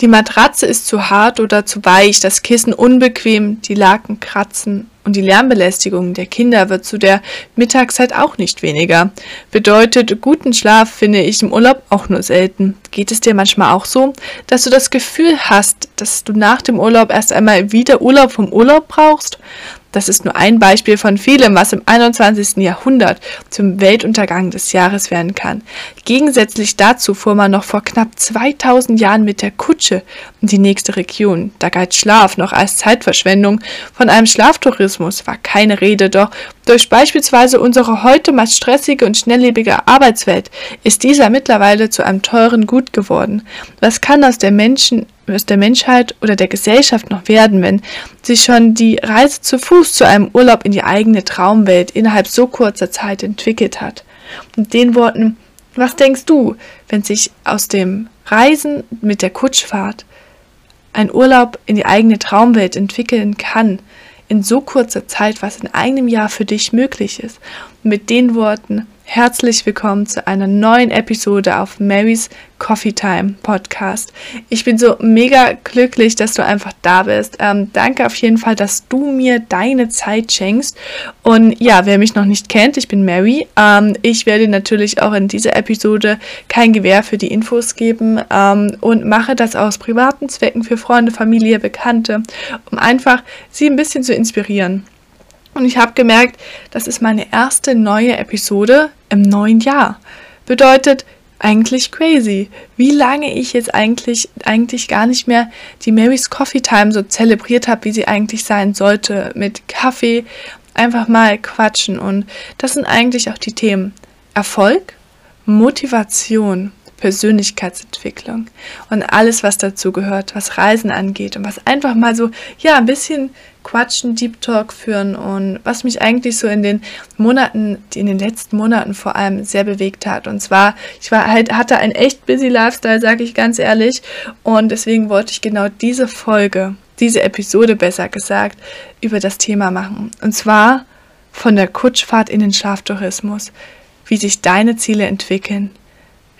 Die Matratze ist zu hart oder zu weich, das Kissen unbequem, die Laken kratzen und die Lärmbelästigung der Kinder wird zu der Mittagszeit auch nicht weniger. Bedeutet, guten Schlaf finde ich im Urlaub auch nur selten. Geht es dir manchmal auch so, dass du das Gefühl hast, dass du nach dem Urlaub erst einmal wieder Urlaub vom Urlaub brauchst? Das ist nur ein Beispiel von vielem, was im 21. Jahrhundert zum Weltuntergang des Jahres werden kann. Gegensätzlich dazu fuhr man noch vor knapp 2000 Jahren mit der Kutsche in die nächste Region. Da galt Schlaf noch als Zeitverschwendung. Von einem Schlaftourismus war keine Rede, doch durch beispielsweise unsere heute meist stressige und schnelllebige Arbeitswelt ist dieser mittlerweile zu einem teuren Gut geworden. Was kann aus der Menschen aus der Menschheit oder der Gesellschaft noch werden, wenn sich schon die Reise zu Fuß zu einem Urlaub in die eigene Traumwelt innerhalb so kurzer Zeit entwickelt hat. Mit den Worten, was denkst du, wenn sich aus dem Reisen mit der Kutschfahrt ein Urlaub in die eigene Traumwelt entwickeln kann, in so kurzer Zeit, was in einem Jahr für dich möglich ist? Mit den Worten, Herzlich willkommen zu einer neuen Episode auf Marys Coffee Time Podcast. Ich bin so mega glücklich, dass du einfach da bist. Ähm, danke auf jeden Fall, dass du mir deine Zeit schenkst. Und ja, wer mich noch nicht kennt, ich bin Mary. Ähm, ich werde natürlich auch in dieser Episode kein Gewähr für die Infos geben ähm, und mache das aus privaten Zwecken für Freunde, Familie, Bekannte, um einfach sie ein bisschen zu inspirieren. Und ich habe gemerkt, das ist meine erste neue Episode im neuen Jahr. Bedeutet eigentlich crazy, wie lange ich jetzt eigentlich eigentlich gar nicht mehr die Mary's Coffee Time so zelebriert habe, wie sie eigentlich sein sollte, mit Kaffee, einfach mal quatschen und das sind eigentlich auch die Themen Erfolg, Motivation, Persönlichkeitsentwicklung und alles, was dazu gehört, was Reisen angeht und was einfach mal so, ja, ein bisschen quatschen, Deep Talk führen und was mich eigentlich so in den Monaten, in den letzten Monaten vor allem sehr bewegt hat. Und zwar, ich war halt, hatte einen echt busy Lifestyle, sage ich ganz ehrlich, und deswegen wollte ich genau diese Folge, diese Episode besser gesagt, über das Thema machen. Und zwar von der Kutschfahrt in den Schlaftourismus, wie sich deine Ziele entwickeln,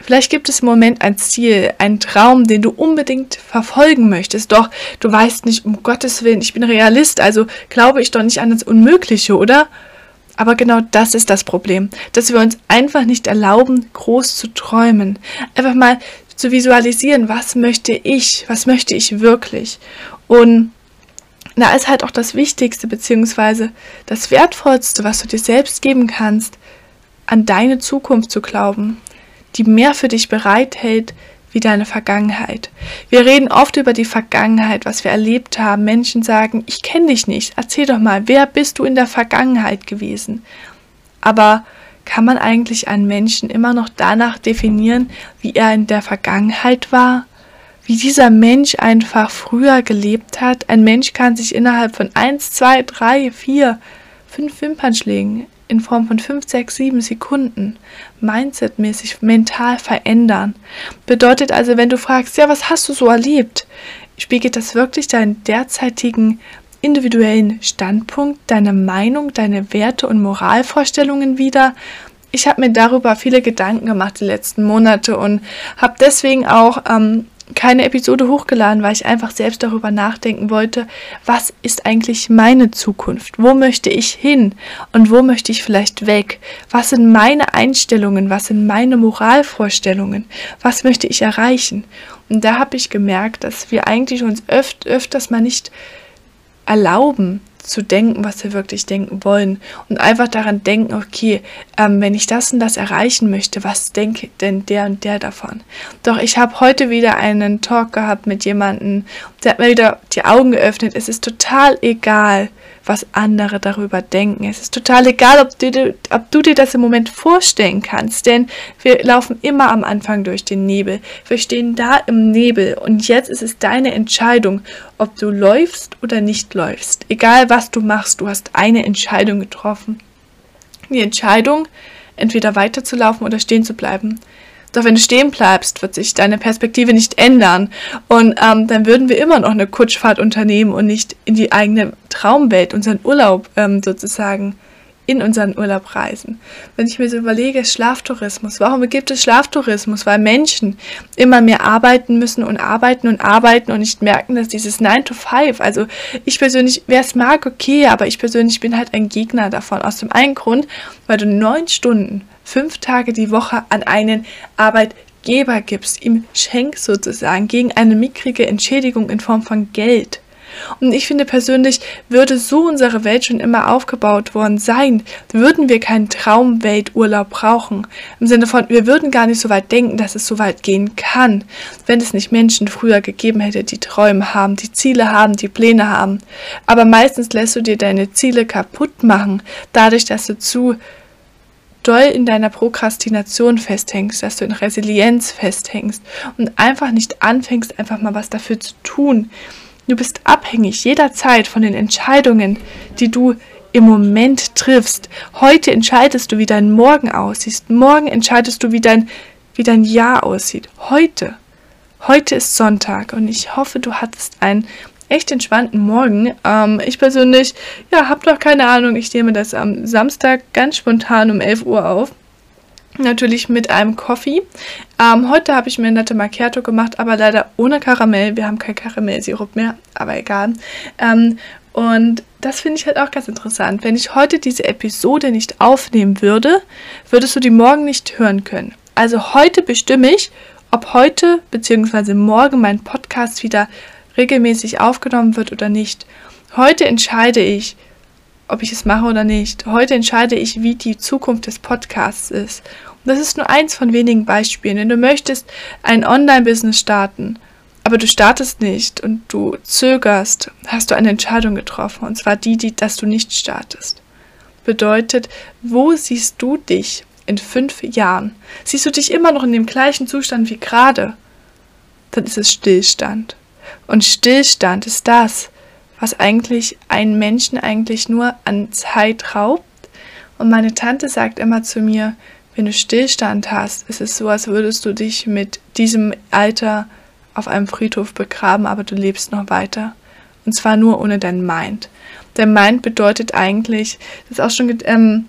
Vielleicht gibt es im Moment ein Ziel, einen Traum, den du unbedingt verfolgen möchtest, doch du weißt nicht, um Gottes Willen, ich bin Realist, also glaube ich doch nicht an das Unmögliche, oder? Aber genau das ist das Problem, dass wir uns einfach nicht erlauben, groß zu träumen. Einfach mal zu visualisieren, was möchte ich, was möchte ich wirklich. Und da ist halt auch das Wichtigste, beziehungsweise das Wertvollste, was du dir selbst geben kannst, an deine Zukunft zu glauben, die mehr für dich bereithält wie deine Vergangenheit. Wir reden oft über die Vergangenheit, was wir erlebt haben. Menschen sagen, ich kenne dich nicht. Erzähl doch mal, wer bist du in der Vergangenheit gewesen? Aber kann man eigentlich einen Menschen immer noch danach definieren, wie er in der Vergangenheit war? Wie dieser Mensch einfach früher gelebt hat? Ein Mensch kann sich innerhalb von 1, 2, 3, 4, 5 Wimpernschlägen in Form von 5, 6, 7 Sekunden mindsetmäßig mental verändern. Bedeutet also, wenn du fragst, ja, was hast du so erlebt? Spiegelt das wirklich deinen derzeitigen individuellen Standpunkt, deine Meinung, deine Werte und Moralvorstellungen wider? Ich habe mir darüber viele Gedanken gemacht die letzten Monate und habe deswegen auch ähm, keine Episode hochgeladen, weil ich einfach selbst darüber nachdenken wollte, was ist eigentlich meine Zukunft? Wo möchte ich hin und wo möchte ich vielleicht weg? Was sind meine Einstellungen? Was sind meine Moralvorstellungen? Was möchte ich erreichen? Und da habe ich gemerkt, dass wir eigentlich uns öft, öfters mal nicht erlauben, zu denken, was wir wirklich denken wollen und einfach daran denken, okay, ähm, wenn ich das und das erreichen möchte, was denkt denn der und der davon? Doch ich habe heute wieder einen Talk gehabt mit jemandem, der hat mir wieder die Augen geöffnet. Es ist total egal, was andere darüber denken. Es ist total egal, ob du, ob du dir das im Moment vorstellen kannst, denn wir laufen immer am Anfang durch den Nebel. Wir stehen da im Nebel und jetzt ist es deine Entscheidung, ob du läufst oder nicht läufst. Egal was du machst, du hast eine Entscheidung getroffen. Die Entscheidung, entweder weiterzulaufen oder stehen zu bleiben. Doch wenn du stehen bleibst, wird sich deine Perspektive nicht ändern. Und ähm, dann würden wir immer noch eine Kutschfahrt unternehmen und nicht in die eigene Traumwelt, unseren Urlaub ähm, sozusagen in unseren Urlaub reisen. Wenn ich mir so überlege, Schlaftourismus, warum gibt es Schlaftourismus? Weil Menschen immer mehr arbeiten müssen und arbeiten und arbeiten und nicht merken, dass dieses 9 to 5, also ich persönlich, wer es mag, okay, aber ich persönlich bin halt ein Gegner davon. Aus dem einen Grund, weil du neun Stunden, fünf Tage die Woche an einen Arbeitgeber gibst, ihm schenkst sozusagen gegen eine mickrige Entschädigung in Form von Geld. Und ich finde persönlich, würde so unsere Welt schon immer aufgebaut worden sein, würden wir keinen Traumwelturlaub brauchen. Im Sinne von, wir würden gar nicht so weit denken, dass es so weit gehen kann, wenn es nicht Menschen früher gegeben hätte, die Träume haben, die Ziele haben, die Pläne haben. Aber meistens lässt du dir deine Ziele kaputt machen, dadurch, dass du zu doll in deiner Prokrastination festhängst, dass du in Resilienz festhängst und einfach nicht anfängst, einfach mal was dafür zu tun. Du bist abhängig jederzeit von den Entscheidungen, die du im Moment triffst. Heute entscheidest du, wie dein Morgen aussieht. Morgen entscheidest du, wie dein, wie dein Jahr aussieht. Heute. Heute ist Sonntag und ich hoffe, du hattest einen echt entspannten Morgen. Ähm, ich persönlich, ja, habe noch keine Ahnung. Ich nehme das am Samstag ganz spontan um 11 Uhr auf. Natürlich mit einem Coffee. Ähm, heute habe ich mir eine Latte Macchiato gemacht, aber leider ohne Karamell. Wir haben kein Karamellsirup mehr, aber egal. Ähm, und das finde ich halt auch ganz interessant. Wenn ich heute diese Episode nicht aufnehmen würde, würdest du die morgen nicht hören können. Also heute bestimme ich, ob heute bzw. morgen mein Podcast wieder regelmäßig aufgenommen wird oder nicht. Heute entscheide ich, ob ich es mache oder nicht. Heute entscheide ich, wie die Zukunft des Podcasts ist. Und das ist nur eins von wenigen Beispielen. Wenn du möchtest ein Online-Business starten, aber du startest nicht und du zögerst, hast du eine Entscheidung getroffen. Und zwar die, die dass du nicht startest. Bedeutet, wo siehst du dich in fünf Jahren? Siehst du dich immer noch in dem gleichen Zustand wie gerade? Dann ist es Stillstand. Und Stillstand ist das, was eigentlich einen Menschen eigentlich nur an Zeit raubt. Und meine Tante sagt immer zu mir, wenn du Stillstand hast, ist es so, als würdest du dich mit diesem Alter auf einem Friedhof begraben, aber du lebst noch weiter. Und zwar nur ohne dein Mind. Der Mind bedeutet eigentlich, das ist auch schon ähm,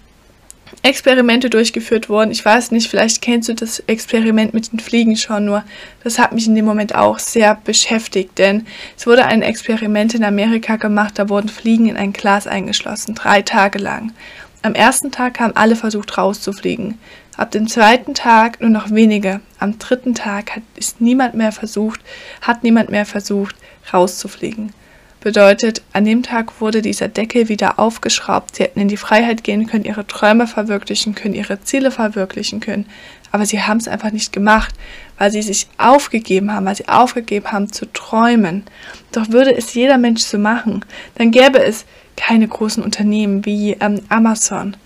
Experimente durchgeführt worden. Ich weiß nicht, vielleicht kennst du das Experiment mit den Fliegen schon, nur das hat mich in dem Moment auch sehr beschäftigt, denn es wurde ein Experiment in Amerika gemacht, da wurden Fliegen in ein Glas eingeschlossen, drei Tage lang. Am ersten Tag haben alle versucht rauszufliegen. Ab dem zweiten Tag nur noch wenige. Am dritten Tag hat, ist niemand mehr versucht, hat niemand mehr versucht, rauszufliegen. Bedeutet, an dem Tag wurde dieser Deckel wieder aufgeschraubt. Sie hätten in die Freiheit gehen können, ihre Träume verwirklichen können, ihre Ziele verwirklichen können. Aber sie haben es einfach nicht gemacht, weil sie sich aufgegeben haben, weil sie aufgegeben haben zu träumen. Doch würde es jeder Mensch so machen, dann gäbe es keine großen Unternehmen wie ähm, Amazon,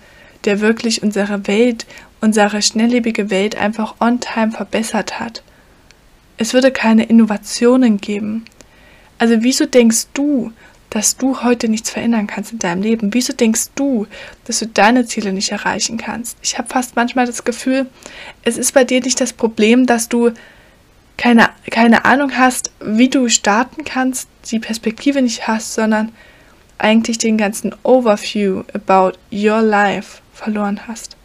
der wirklich unsere Welt, unsere schnelllebige Welt einfach on time verbessert hat. Es würde keine Innovationen geben. Also wieso denkst du, dass du heute nichts verändern kannst in deinem Leben? Wieso denkst du, dass du deine Ziele nicht erreichen kannst? Ich habe fast manchmal das Gefühl, es ist bei dir nicht das Problem, dass du keine, keine Ahnung hast, wie du starten kannst, die Perspektive nicht hast, sondern eigentlich den ganzen Overview about your life verloren hast.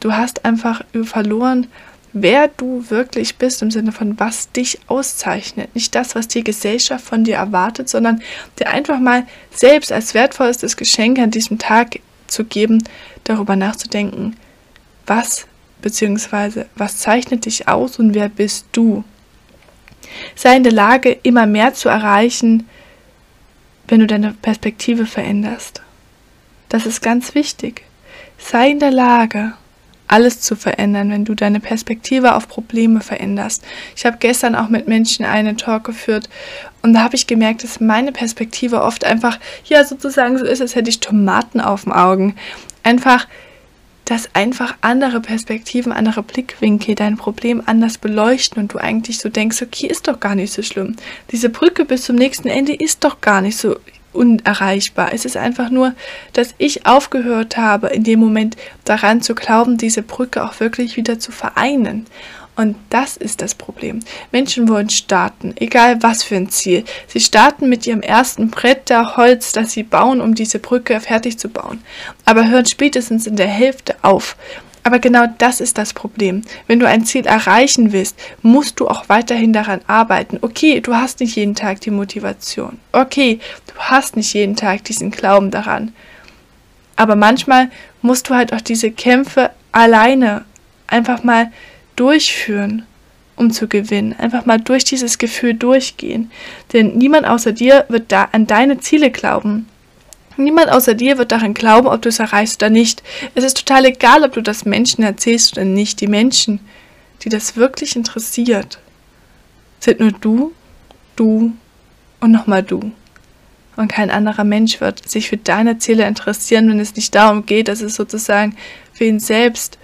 Du hast einfach verloren, wer du wirklich bist, im Sinne von was dich auszeichnet. Nicht das, was die Gesellschaft von dir erwartet, sondern dir einfach mal selbst als wertvollstes Geschenk an diesem Tag zu geben, darüber nachzudenken, was bzw. was zeichnet dich aus und wer bist du. Sei in der Lage, immer mehr zu erreichen, wenn du deine Perspektive veränderst. Das ist ganz wichtig. Sei in der Lage, alles zu verändern, wenn du deine Perspektive auf Probleme veränderst. Ich habe gestern auch mit Menschen einen Talk geführt und da habe ich gemerkt, dass meine Perspektive oft einfach, ja, sozusagen so ist, als hätte ich Tomaten auf dem Augen. Einfach, dass einfach andere Perspektiven, andere Blickwinkel dein Problem anders beleuchten und du eigentlich so denkst, okay, ist doch gar nicht so schlimm. Diese Brücke bis zum nächsten Ende ist doch gar nicht so unerreichbar. Es ist einfach nur, dass ich aufgehört habe, in dem Moment daran zu glauben, diese Brücke auch wirklich wieder zu vereinen. Und das ist das Problem. Menschen wollen starten, egal was für ein Ziel. Sie starten mit ihrem ersten Brett der Holz, das sie bauen, um diese Brücke fertig zu bauen. Aber hören spätestens in der Hälfte auf. Aber genau das ist das Problem. Wenn du ein Ziel erreichen willst, musst du auch weiterhin daran arbeiten. Okay, du hast nicht jeden Tag die Motivation. Okay, du hast nicht jeden Tag diesen Glauben daran. Aber manchmal musst du halt auch diese Kämpfe alleine einfach mal durchführen, um zu gewinnen. Einfach mal durch dieses Gefühl durchgehen. Denn niemand außer dir wird da an deine Ziele glauben. Niemand außer dir wird daran glauben, ob du es erreichst oder nicht. Es ist total egal, ob du das Menschen erzählst oder nicht. Die Menschen, die das wirklich interessiert, sind nur du, du und nochmal du. Und kein anderer Mensch wird sich für deine Ziele interessieren, wenn es nicht darum geht, dass es sozusagen für ihn selbst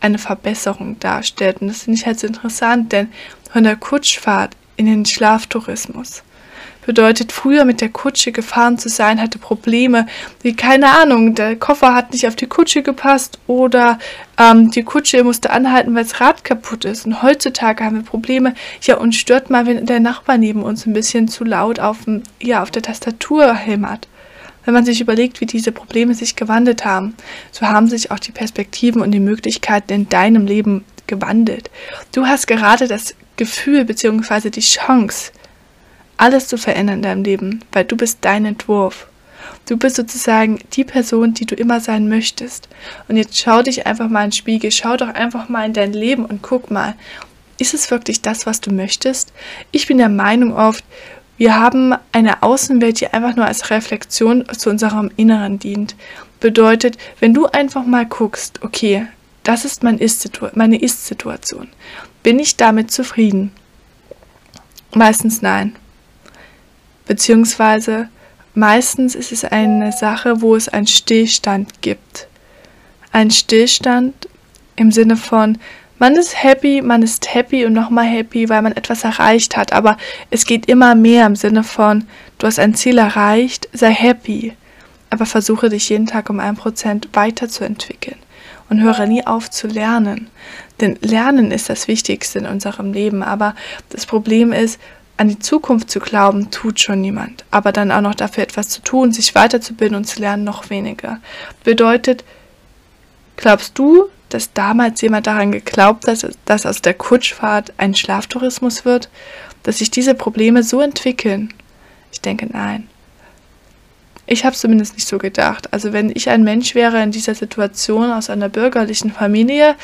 eine Verbesserung darstellt. Und das finde ich halt so interessant, denn von der Kutschfahrt in den Schlaftourismus bedeutet früher mit der Kutsche gefahren zu sein, hatte Probleme, wie keine Ahnung, der Koffer hat nicht auf die Kutsche gepasst oder ähm, die Kutsche musste anhalten, weil das Rad kaputt ist. Und heutzutage haben wir Probleme, ja, uns stört mal, wenn der Nachbar neben uns ein bisschen zu laut auf, dem, ja, auf der Tastatur hämmert. Wenn man sich überlegt, wie diese Probleme sich gewandelt haben, so haben sich auch die Perspektiven und die Möglichkeiten in deinem Leben gewandelt. Du hast gerade das Gefühl bzw. die Chance, alles zu verändern in deinem Leben, weil du bist dein Entwurf. Du bist sozusagen die Person, die du immer sein möchtest. Und jetzt schau dich einfach mal in den Spiegel, schau doch einfach mal in dein Leben und guck mal, ist es wirklich das, was du möchtest? Ich bin der Meinung oft, wir haben eine Außenwelt, die einfach nur als Reflexion zu unserem Inneren dient. Bedeutet, wenn du einfach mal guckst, okay, das ist mein Ist meine Ist-Situation. Bin ich damit zufrieden? Meistens nein. Beziehungsweise meistens ist es eine Sache, wo es einen Stillstand gibt. Ein Stillstand im Sinne von, man ist happy, man ist happy und nochmal happy, weil man etwas erreicht hat. Aber es geht immer mehr im Sinne von, du hast ein Ziel erreicht, sei happy. Aber versuche dich jeden Tag um ein Prozent weiterzuentwickeln und höre nie auf zu lernen. Denn Lernen ist das Wichtigste in unserem Leben. Aber das Problem ist, an die Zukunft zu glauben, tut schon niemand. Aber dann auch noch dafür etwas zu tun, sich weiterzubilden und zu lernen, noch weniger. Bedeutet, glaubst du, dass damals jemand daran geglaubt hat, dass aus der Kutschfahrt ein Schlaftourismus wird? Dass sich diese Probleme so entwickeln? Ich denke nein. Ich habe zumindest nicht so gedacht. Also wenn ich ein Mensch wäre in dieser Situation aus einer bürgerlichen Familie,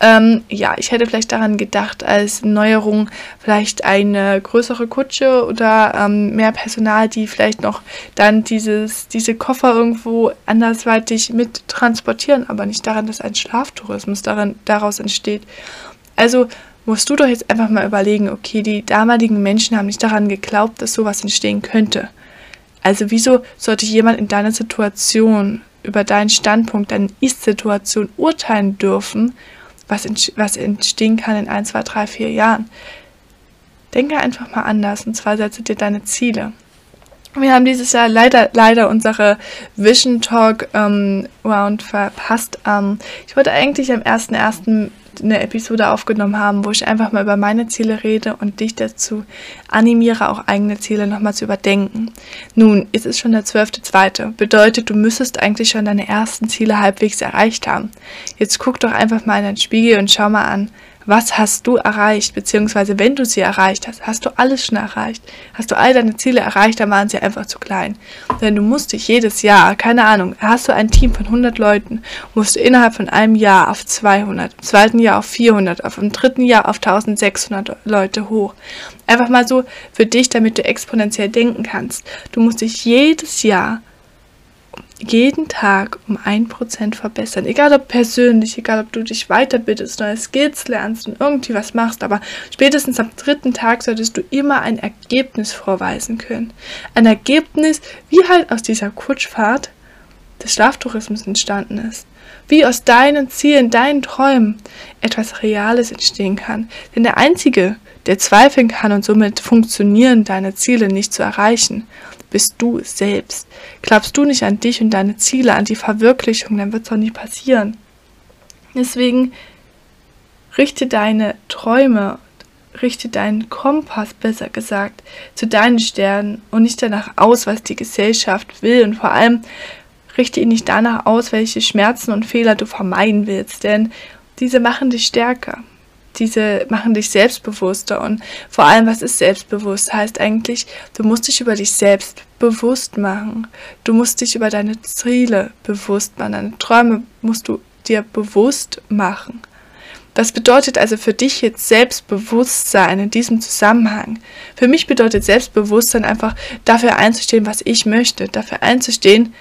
ähm, ja, ich hätte vielleicht daran gedacht, als Neuerung vielleicht eine größere Kutsche oder ähm, mehr Personal, die vielleicht noch dann dieses, diese Koffer irgendwo andersweitig mit transportieren, aber nicht daran, dass ein Schlaftourismus daran, daraus entsteht. Also musst du doch jetzt einfach mal überlegen, okay, die damaligen Menschen haben nicht daran geglaubt, dass sowas entstehen könnte. Also wieso sollte jemand in deiner Situation über deinen Standpunkt, deine Ist-Situation urteilen dürfen, was, was entstehen kann in 1, 2, 3, 4 Jahren? Denke einfach mal anders und zwar setze dir deine Ziele. Wir haben dieses Jahr leider, leider unsere Vision Talk ähm, Round verpasst. Ähm, ich wollte eigentlich am 1.1 eine Episode aufgenommen haben, wo ich einfach mal über meine Ziele rede und dich dazu animiere, auch eigene Ziele nochmal zu überdenken. Nun, es ist schon der 12.2. Bedeutet, du müsstest eigentlich schon deine ersten Ziele halbwegs erreicht haben. Jetzt guck doch einfach mal in den Spiegel und schau mal an, was hast du erreicht, beziehungsweise wenn du sie erreicht hast, hast du alles schon erreicht. Hast du all deine Ziele erreicht, dann waren sie einfach zu klein. Denn du musst dich jedes Jahr, keine Ahnung, hast du ein Team von 100 Leuten, musst du innerhalb von einem Jahr auf 200, im zweiten Jahr auf 400, auf dem dritten Jahr auf 1600 Leute hoch. Einfach mal so für dich, damit du exponentiell denken kannst. Du musst dich jedes Jahr jeden Tag um ein Prozent verbessern. Egal ob persönlich, egal ob du dich weiterbildest, neue Skills lernst und irgendwie was machst, aber spätestens am dritten Tag solltest du immer ein Ergebnis vorweisen können. Ein Ergebnis, wie halt aus dieser Kutschfahrt des Schlaftourismus entstanden ist. Wie aus deinen Zielen, deinen Träumen etwas Reales entstehen kann. Denn der Einzige, der zweifeln kann und somit funktionieren, deine Ziele nicht zu erreichen, bist du selbst. Glaubst du nicht an dich und deine Ziele, an die Verwirklichung, dann wird es auch nie passieren. Deswegen Richte deine Träume, richte deinen Kompass, besser gesagt, zu deinen Sternen und nicht danach aus, was die Gesellschaft will. Und vor allem richte ihn nicht danach aus, welche Schmerzen und Fehler du vermeiden willst, denn diese machen dich stärker. Diese machen dich selbstbewusster und vor allem, was ist selbstbewusst? Heißt eigentlich, du musst dich über dich selbst bewusst machen. Du musst dich über deine Ziele bewusst machen. Deine Träume musst du dir bewusst machen. Das bedeutet also für dich jetzt Selbstbewusstsein in diesem Zusammenhang. Für mich bedeutet Selbstbewusstsein einfach dafür einzustehen, was ich möchte, dafür einzustehen,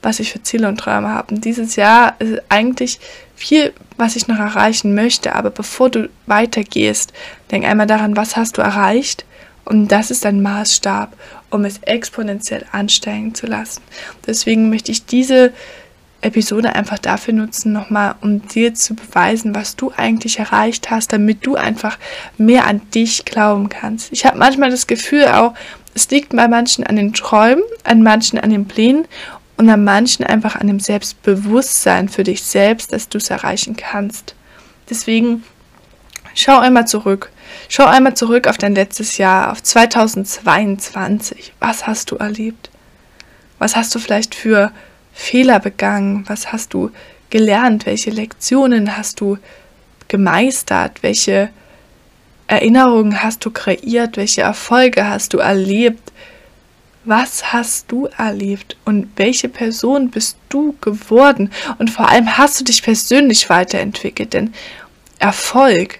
was ich für Ziele und Träume habe. Und dieses Jahr ist eigentlich viel, was ich noch erreichen möchte. Aber bevor du weitergehst, denk einmal daran, was hast du erreicht? Und das ist ein Maßstab, um es exponentiell ansteigen zu lassen. Deswegen möchte ich diese Episode einfach dafür nutzen, nochmal, um dir zu beweisen, was du eigentlich erreicht hast, damit du einfach mehr an dich glauben kannst. Ich habe manchmal das Gefühl auch, es liegt bei manchen an den Träumen, an manchen an den Plänen und an manchen einfach an dem Selbstbewusstsein für dich selbst, dass du es erreichen kannst. Deswegen schau einmal zurück. Schau einmal zurück auf dein letztes Jahr, auf 2022. Was hast du erlebt? Was hast du vielleicht für Fehler begangen? Was hast du gelernt? Welche Lektionen hast du gemeistert? Welche Erinnerungen hast du kreiert? Welche Erfolge hast du erlebt? Was hast du erlebt und welche Person bist du geworden? Und vor allem hast du dich persönlich weiterentwickelt, denn Erfolg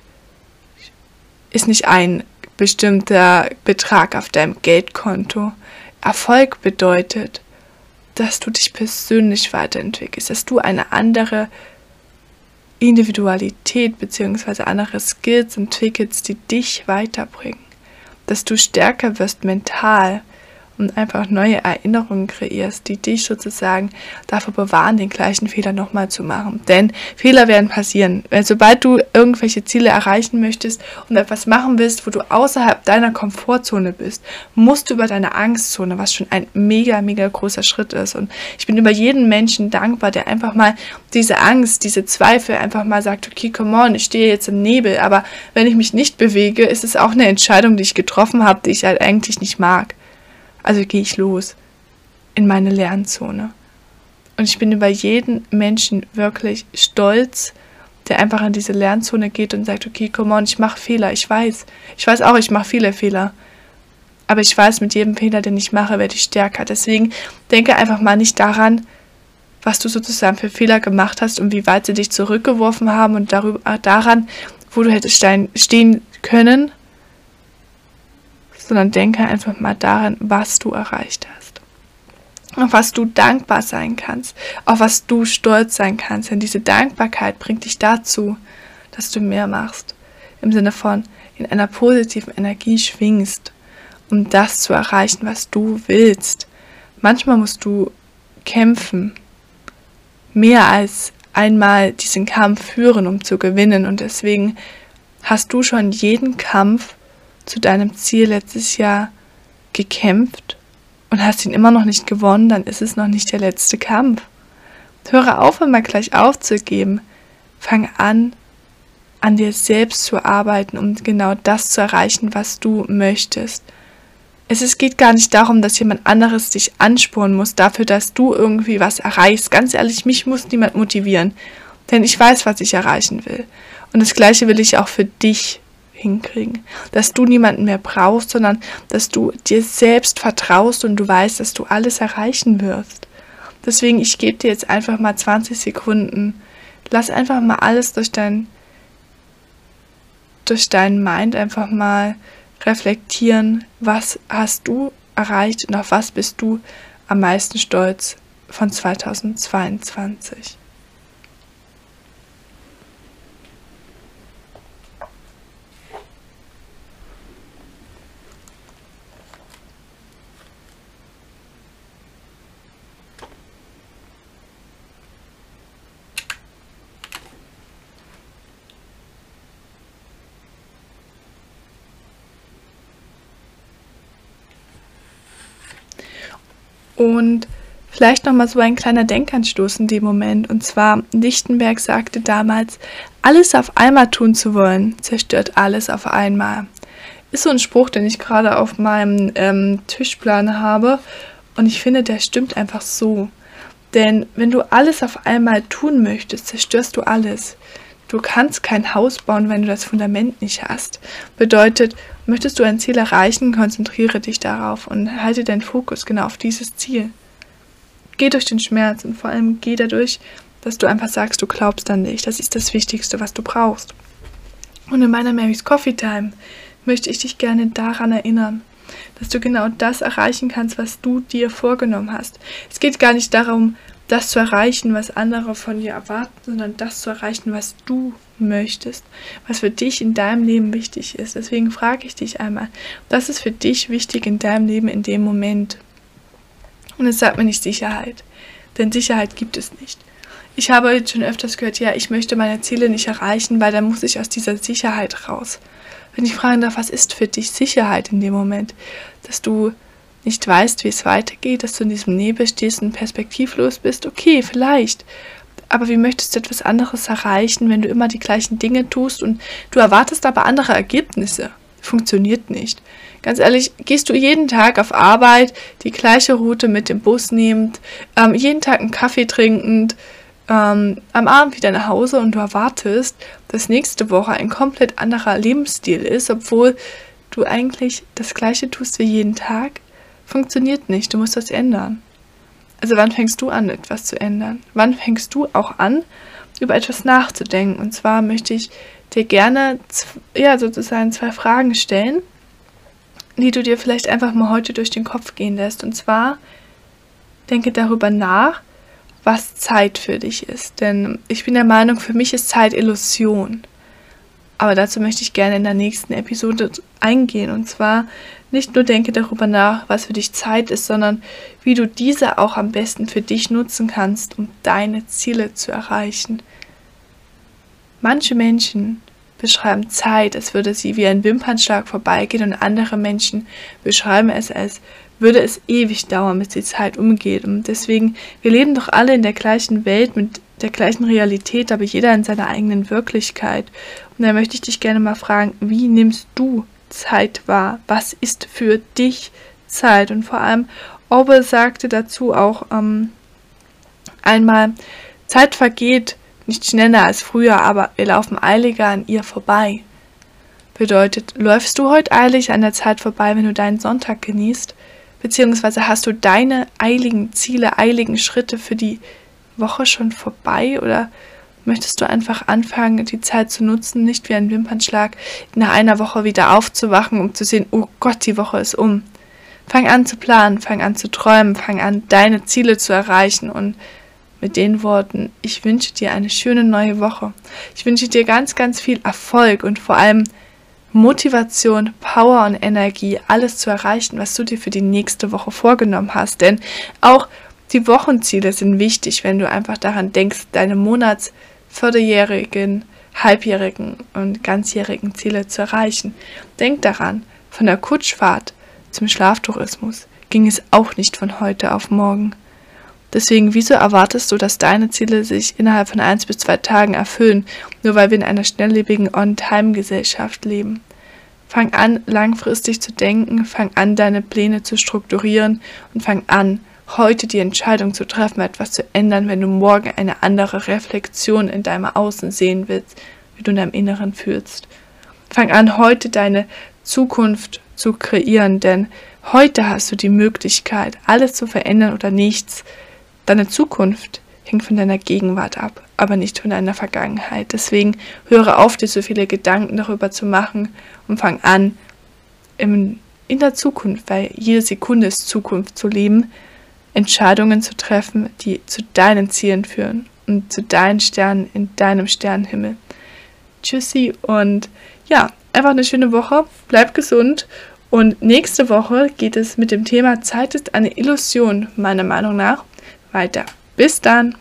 ist nicht ein bestimmter Betrag auf deinem Geldkonto. Erfolg bedeutet, dass du dich persönlich weiterentwickelst, dass du eine andere Individualität bzw. andere Skills entwickelst, die dich weiterbringen, dass du stärker wirst mental, und einfach neue Erinnerungen kreierst, die dich sozusagen davor bewahren, den gleichen Fehler nochmal zu machen. Denn Fehler werden passieren. Sobald du irgendwelche Ziele erreichen möchtest und etwas machen willst, wo du außerhalb deiner Komfortzone bist, musst du über deine Angstzone, was schon ein mega, mega großer Schritt ist. Und ich bin über jeden Menschen dankbar, der einfach mal diese Angst, diese Zweifel einfach mal sagt, okay, come on, ich stehe jetzt im Nebel, aber wenn ich mich nicht bewege, ist es auch eine Entscheidung, die ich getroffen habe, die ich halt eigentlich nicht mag. Also gehe ich los in meine Lernzone. Und ich bin über jeden Menschen wirklich stolz, der einfach in diese Lernzone geht und sagt, okay, come on, ich mache Fehler, ich weiß. Ich weiß auch, ich mache viele Fehler. Aber ich weiß, mit jedem Fehler, den ich mache, werde ich stärker. Deswegen denke einfach mal nicht daran, was du sozusagen für Fehler gemacht hast und wie weit sie dich zurückgeworfen haben und darüber, daran, wo du hättest stehen können, sondern denke einfach mal daran, was du erreicht hast. Auf was du dankbar sein kannst, auf was du stolz sein kannst. Denn diese Dankbarkeit bringt dich dazu, dass du mehr machst. Im Sinne von in einer positiven Energie schwingst, um das zu erreichen, was du willst. Manchmal musst du kämpfen, mehr als einmal diesen Kampf führen, um zu gewinnen. Und deswegen hast du schon jeden Kampf zu deinem Ziel letztes Jahr gekämpft und hast ihn immer noch nicht gewonnen, dann ist es noch nicht der letzte Kampf. Höre auf, immer gleich aufzugeben. Fang an, an dir selbst zu arbeiten, um genau das zu erreichen, was du möchtest. Es geht gar nicht darum, dass jemand anderes dich ansporen muss dafür, dass du irgendwie was erreichst. Ganz ehrlich, mich muss niemand motivieren, denn ich weiß, was ich erreichen will. Und das Gleiche will ich auch für dich hinkriegen. Dass du niemanden mehr brauchst, sondern dass du dir selbst vertraust und du weißt, dass du alles erreichen wirst. Deswegen, ich gebe dir jetzt einfach mal 20 Sekunden. Lass einfach mal alles durch dein durch deinen Mind einfach mal reflektieren, was hast du erreicht und auf was bist du am meisten stolz von 2022. Und vielleicht nochmal so ein kleiner Denkanstoß in dem Moment. Und zwar, Lichtenberg sagte damals, alles auf einmal tun zu wollen, zerstört alles auf einmal. Ist so ein Spruch, den ich gerade auf meinem ähm, Tischplan habe. Und ich finde, der stimmt einfach so. Denn wenn du alles auf einmal tun möchtest, zerstörst du alles. Du kannst kein Haus bauen, wenn du das Fundament nicht hast. Bedeutet, möchtest du ein Ziel erreichen, konzentriere dich darauf und halte deinen Fokus genau auf dieses Ziel. Geh durch den Schmerz und vor allem geh dadurch, dass du einfach sagst, du glaubst an dich. Das ist das Wichtigste, was du brauchst. Und in meiner Mary's Coffee Time möchte ich dich gerne daran erinnern, dass du genau das erreichen kannst, was du dir vorgenommen hast. Es geht gar nicht darum, das zu erreichen, was andere von dir erwarten, sondern das zu erreichen, was du möchtest, was für dich in deinem Leben wichtig ist. Deswegen frage ich dich einmal, was ist für dich wichtig in deinem Leben in dem Moment? Und es sagt mir nicht Sicherheit, denn Sicherheit gibt es nicht. Ich habe jetzt schon öfters gehört, ja, ich möchte meine Ziele nicht erreichen, weil dann muss ich aus dieser Sicherheit raus. Wenn ich fragen darf, was ist für dich Sicherheit in dem Moment, dass du nicht weißt, wie es weitergeht, dass du in diesem Nebel stehst und perspektivlos bist, okay, vielleicht. Aber wie möchtest du etwas anderes erreichen, wenn du immer die gleichen Dinge tust und du erwartest aber andere Ergebnisse? Funktioniert nicht. Ganz ehrlich, gehst du jeden Tag auf Arbeit, die gleiche Route mit dem Bus nehmend, ähm, jeden Tag einen Kaffee trinkend, ähm, am Abend wieder nach Hause und du erwartest, dass nächste Woche ein komplett anderer Lebensstil ist, obwohl du eigentlich das gleiche tust wie jeden Tag, funktioniert nicht. Du musst das ändern. Also wann fängst du an, etwas zu ändern? Wann fängst du auch an, über etwas nachzudenken? Und zwar möchte ich dir gerne ja, sozusagen zwei Fragen stellen, die du dir vielleicht einfach mal heute durch den Kopf gehen lässt. Und zwar denke darüber nach, was Zeit für dich ist. Denn ich bin der Meinung, für mich ist Zeit Illusion. Aber dazu möchte ich gerne in der nächsten Episode eingehen. Und zwar nicht nur denke darüber nach, was für dich Zeit ist, sondern wie du diese auch am besten für dich nutzen kannst, um deine Ziele zu erreichen. Manche Menschen beschreiben Zeit, als würde sie wie ein Wimpernschlag vorbeigehen und andere Menschen beschreiben es als würde es ewig dauern, bis die Zeit umgeht. Und deswegen, wir leben doch alle in der gleichen Welt mit der gleichen Realität, aber jeder in seiner eigenen Wirklichkeit. Und da möchte ich dich gerne mal fragen, wie nimmst du Zeit wahr? Was ist für dich Zeit? Und vor allem, Orwell sagte dazu auch ähm, einmal, Zeit vergeht nicht schneller als früher, aber wir laufen eiliger an ihr vorbei. Bedeutet, läufst du heute eilig an der Zeit vorbei, wenn du deinen Sonntag genießt? Beziehungsweise hast du deine eiligen Ziele, eiligen Schritte für die Woche schon vorbei oder möchtest du einfach anfangen, die Zeit zu nutzen, nicht wie ein Wimpernschlag, nach einer Woche wieder aufzuwachen, um zu sehen, oh Gott, die Woche ist um. Fang an zu planen, fang an zu träumen, fang an, deine Ziele zu erreichen und mit den Worten, ich wünsche dir eine schöne neue Woche. Ich wünsche dir ganz, ganz viel Erfolg und vor allem Motivation, Power und Energie, alles zu erreichen, was du dir für die nächste Woche vorgenommen hast. Denn auch die Wochenziele sind wichtig, wenn du einfach daran denkst, deine Monats-, vierteljährigen, halbjährigen und ganzjährigen Ziele zu erreichen. Denk daran, von der Kutschfahrt zum Schlaftourismus ging es auch nicht von heute auf morgen. Deswegen, wieso erwartest du, dass deine Ziele sich innerhalb von eins bis zwei Tagen erfüllen, nur weil wir in einer schnelllebigen On-Time-Gesellschaft leben? Fang an, langfristig zu denken, fang an, deine Pläne zu strukturieren und fang an, heute die Entscheidung zu treffen, etwas zu ändern, wenn du morgen eine andere Reflexion in deinem Außen sehen willst, wie du in deinem Inneren fühlst. Fang an, heute deine Zukunft zu kreieren, denn heute hast du die Möglichkeit, alles zu verändern oder nichts. Deine Zukunft hängt von deiner Gegenwart ab, aber nicht von deiner Vergangenheit. Deswegen höre auf, dir so viele Gedanken darüber zu machen und fang an, in der Zukunft, weil jede Sekunde ist Zukunft zu leben, Entscheidungen zu treffen, die zu deinen Zielen führen und zu deinen Sternen in deinem Sternenhimmel. Tschüssi und ja, einfach eine schöne Woche. Bleib gesund und nächste Woche geht es mit dem Thema Zeit ist eine Illusion, meiner Meinung nach, weiter. Bis dann!